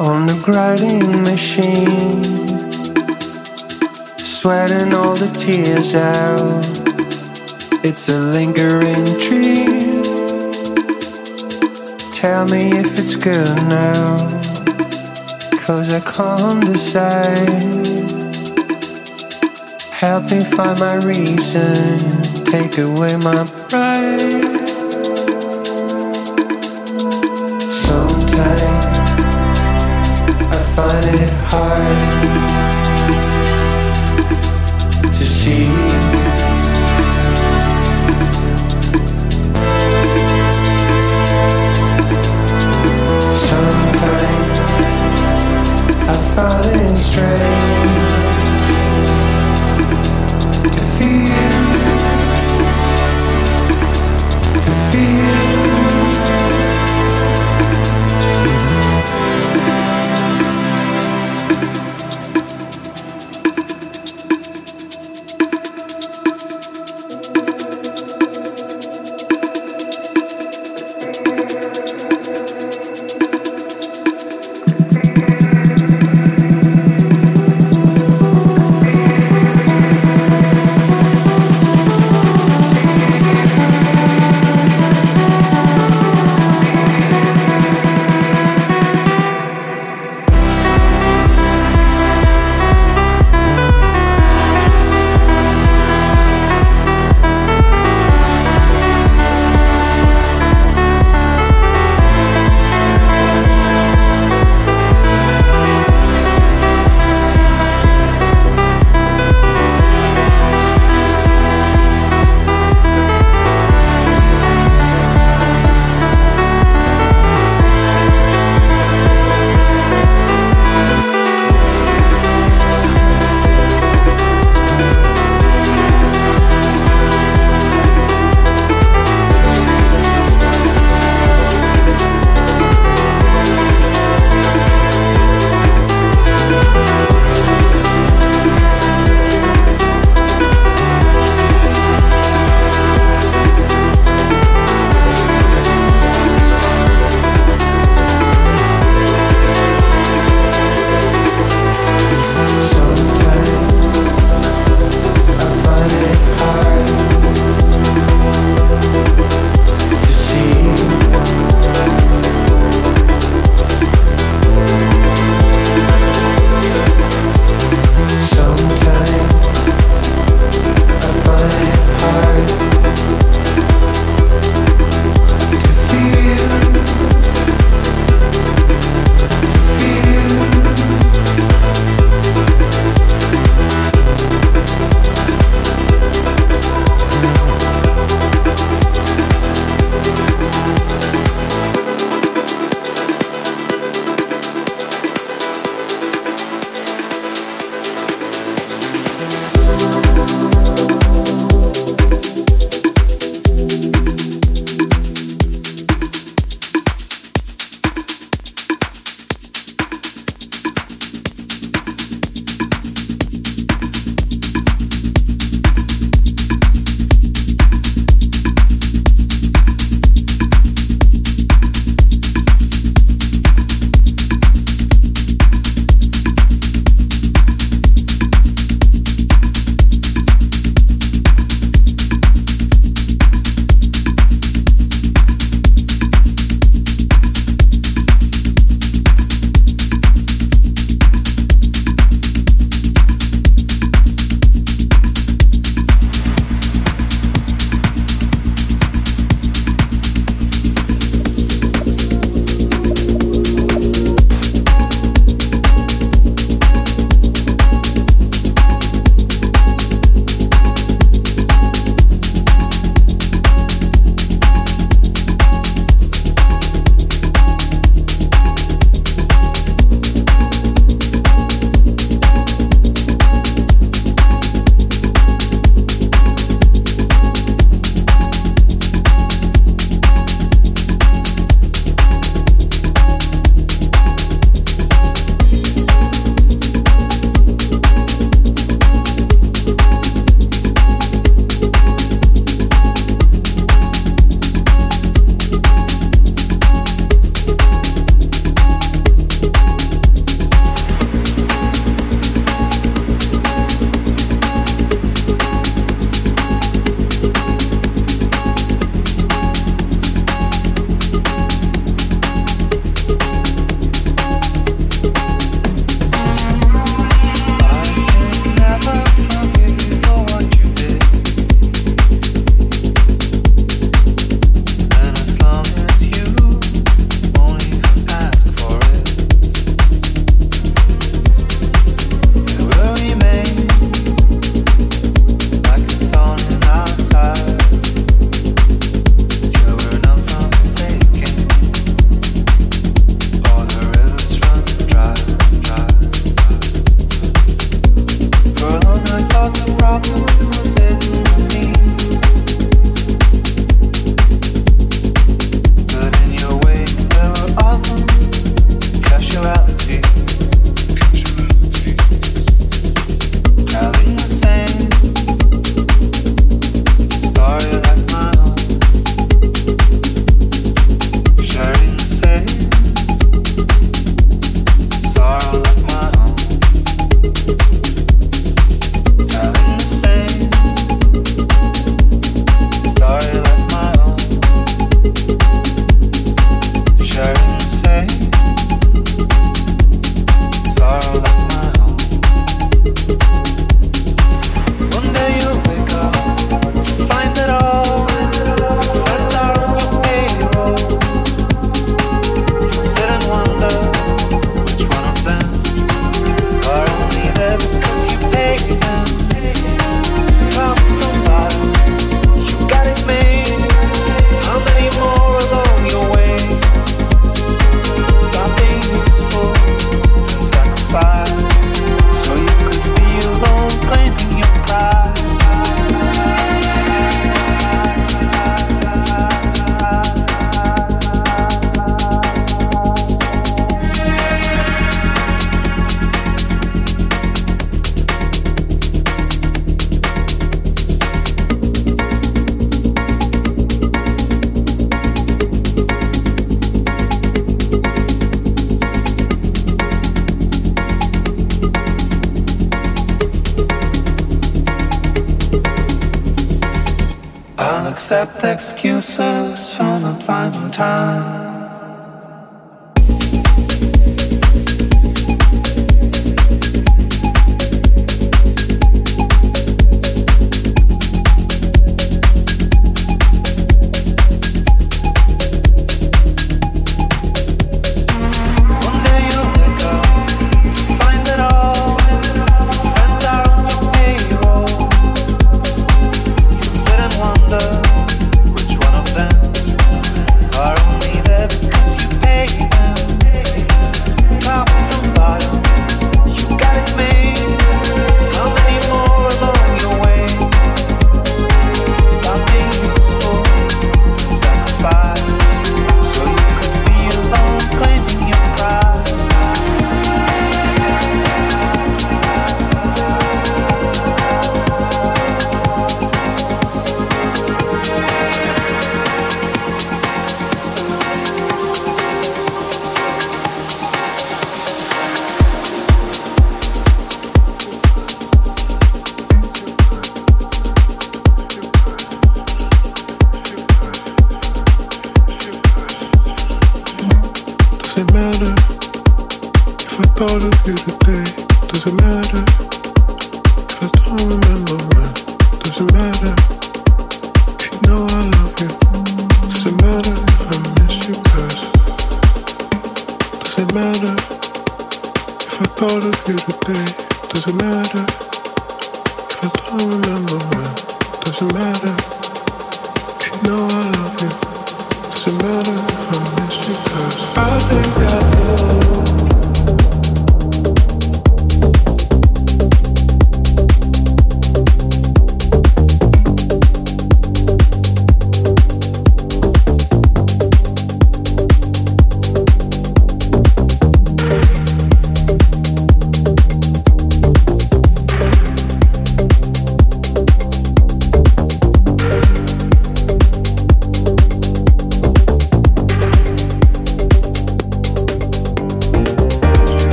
on the grinding machine. Sweating all the tears out. It's a lingering dream. Tell me if it's good now. Cause I can't decide. Help me find my reason. Take away my pride. It hard to see. Sometimes I find it strange